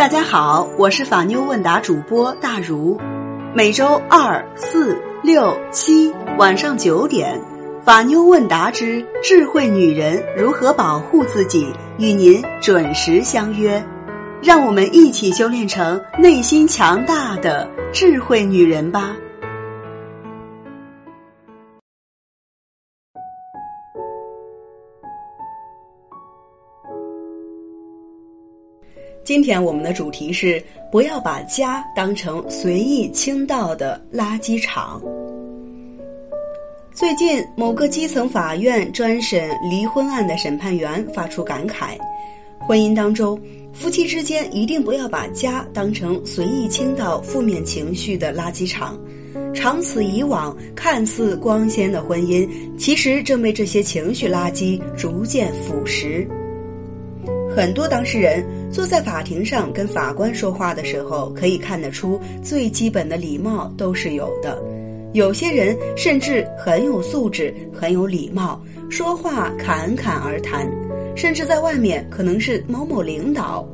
大家好，我是法妞问答主播大如，每周二、四、六、七晚上九点，法妞问答之智慧女人如何保护自己，与您准时相约，让我们一起修炼成内心强大的智慧女人吧。今天我们的主题是不要把家当成随意倾倒的垃圾场。最近，某个基层法院专审离婚案的审判员发出感慨：婚姻当中，夫妻之间一定不要把家当成随意倾倒负面情绪的垃圾场。长此以往，看似光鲜的婚姻，其实正被这些情绪垃圾逐渐腐蚀。很多当事人坐在法庭上跟法官说话的时候，可以看得出最基本的礼貌都是有的。有些人甚至很有素质、很有礼貌，说话侃侃而谈，甚至在外面可能是某某领导。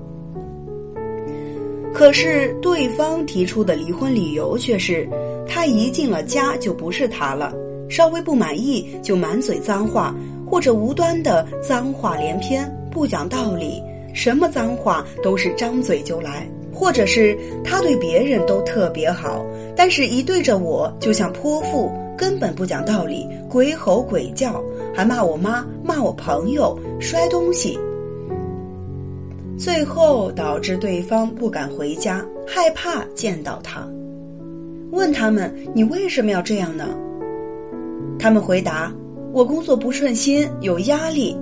可是对方提出的离婚理由却是，他一进了家就不是他了，稍微不满意就满嘴脏话，或者无端的脏话连篇。不讲道理，什么脏话都是张嘴就来，或者是他对别人都特别好，但是一对着我就像泼妇，根本不讲道理，鬼吼鬼叫，还骂我妈，骂我朋友，摔东西，最后导致对方不敢回家，害怕见到他。问他们你为什么要这样呢？他们回答我工作不顺心，有压力。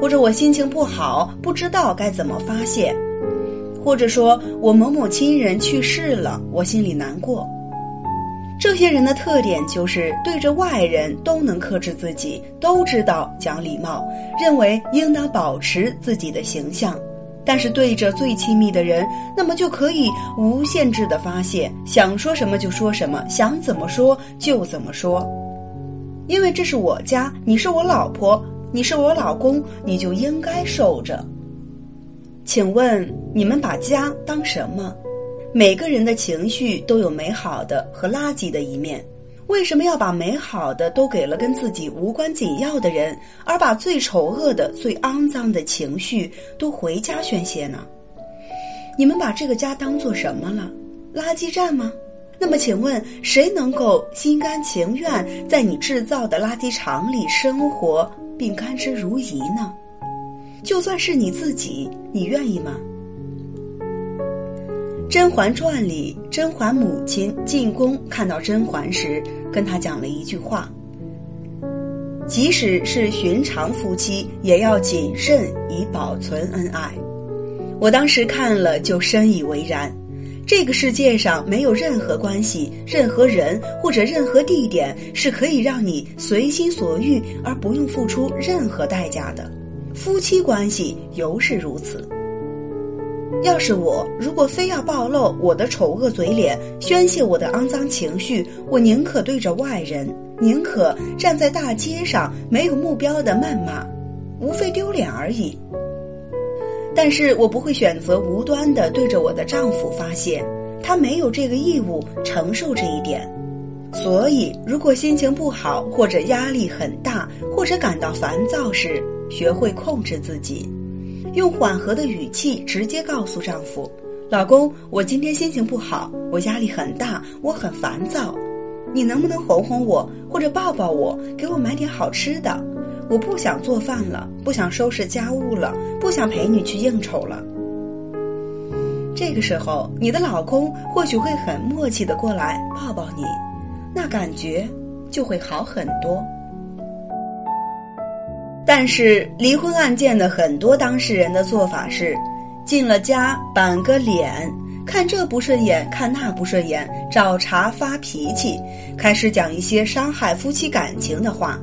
或者我心情不好，不知道该怎么发泄；或者说我某某亲人去世了，我心里难过。这些人的特点就是对着外人都能克制自己，都知道讲礼貌，认为应当保持自己的形象；但是对着最亲密的人，那么就可以无限制的发泄，想说什么就说什么，想怎么说就怎么说。因为这是我家，你是我老婆。你是我老公，你就应该受着。请问你们把家当什么？每个人的情绪都有美好的和垃圾的一面，为什么要把美好的都给了跟自己无关紧要的人，而把最丑恶的、最肮脏的情绪都回家宣泄呢？你们把这个家当做什么了？垃圾站吗？那么请问谁能够心甘情愿在你制造的垃圾场里生活？并甘之如饴呢？就算是你自己，你愿意吗？《甄嬛传》里，甄嬛母亲进宫看到甄嬛时，跟她讲了一句话：“即使是寻常夫妻，也要谨慎以保存恩爱。”我当时看了就深以为然。这个世界上没有任何关系、任何人或者任何地点是可以让你随心所欲而不用付出任何代价的，夫妻关系尤是如此。要是我如果非要暴露我的丑恶嘴脸、宣泄我的肮脏情绪，我宁可对着外人，宁可站在大街上没有目标的谩骂，无非丢脸而已。但是我不会选择无端的对着我的丈夫发泄，他没有这个义务承受这一点。所以，如果心情不好，或者压力很大，或者感到烦躁时，学会控制自己，用缓和的语气直接告诉丈夫：“老公，我今天心情不好，我压力很大，我很烦躁，你能不能哄哄我，或者抱抱我，给我买点好吃的？”我不想做饭了，不想收拾家务了，不想陪你去应酬了。这个时候，你的老公或许会很默契的过来抱抱你，那感觉就会好很多。但是，离婚案件的很多当事人的做法是，进了家板个脸，看这不顺眼，看那不顺眼，找茬发脾气，开始讲一些伤害夫妻感情的话。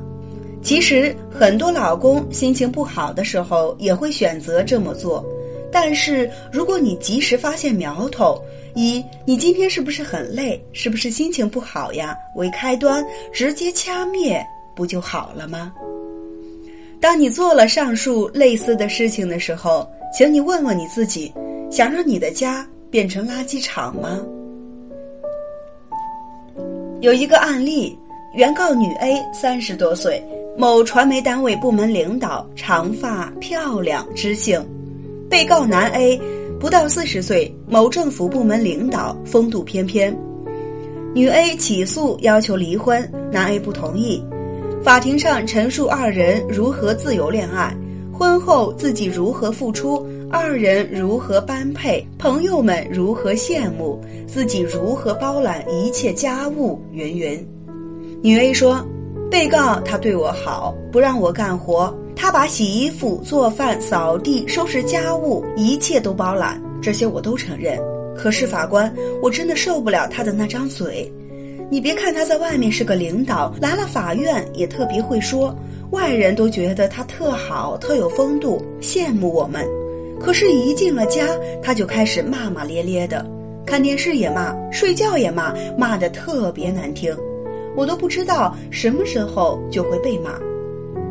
其实很多老公心情不好的时候也会选择这么做，但是如果你及时发现苗头，以你今天是不是很累，是不是心情不好呀为开端，直接掐灭不就好了吗？当你做了上述类似的事情的时候，请你问问你自己，想让你的家变成垃圾场吗？有一个案例，原告女 A 三十多岁，某传媒单位部门领导，长发漂亮，知性；被告男 A 不到四十岁，某政府部门领导，风度翩翩。女 A 起诉要求离婚，男 A 不同意。法庭上陈述二人如何自由恋爱，婚后自己如何付出。二人如何般配？朋友们如何羡慕？自己如何包揽一切家务？云云。女 A 说：“被告他对我好，不让我干活，他把洗衣服、做饭、扫地、收拾家务，一切都包揽，这些我都承认。可是法官，我真的受不了他的那张嘴。你别看他在外面是个领导，来了法院也特别会说，外人都觉得他特好、特有风度，羡慕我们。”可是，一进了家，他就开始骂骂咧咧的，看电视也骂，睡觉也骂，骂的特别难听，我都不知道什么时候就会被骂。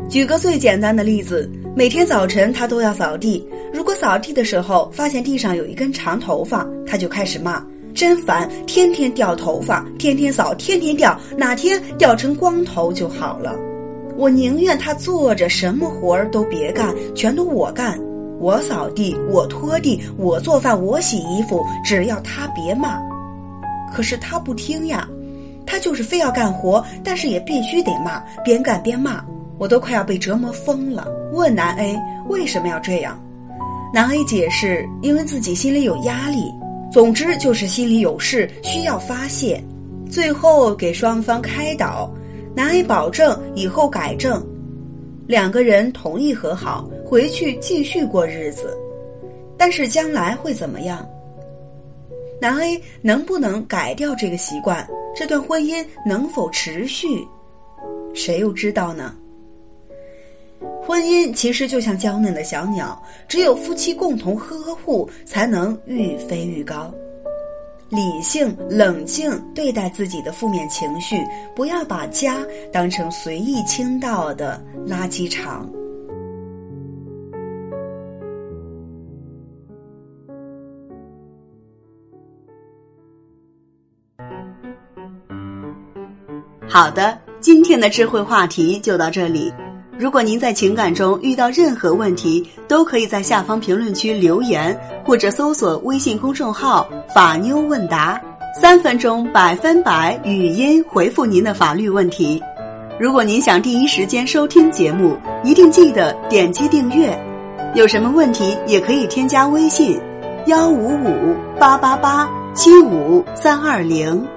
举个最简单的例子，每天早晨他都要扫地，如果扫地的时候发现地上有一根长头发，他就开始骂，真烦，天天掉头发，天天扫，天天掉，哪天掉成光头就好了。我宁愿他坐着，什么活儿都别干，全都我干。我扫地，我拖地，我做饭，我洗衣服，只要他别骂。可是他不听呀，他就是非要干活，但是也必须得骂，边干边骂，我都快要被折磨疯了。问男 A 为什么要这样，男 A 解释，因为自己心里有压力，总之就是心里有事需要发泄。最后给双方开导，男 A 保证以后改正，两个人同意和好。回去继续过日子，但是将来会怎么样？男 A 能不能改掉这个习惯？这段婚姻能否持续？谁又知道呢？婚姻其实就像娇嫩的小鸟，只有夫妻共同呵护，才能愈飞愈高。理性冷静对待自己的负面情绪，不要把家当成随意倾倒的垃圾场。好的，今天的智慧话题就到这里。如果您在情感中遇到任何问题，都可以在下方评论区留言，或者搜索微信公众号“法妞问答”，三分钟百分百语音回复您的法律问题。如果您想第一时间收听节目，一定记得点击订阅。有什么问题也可以添加微信：幺五五八八八七五三二零。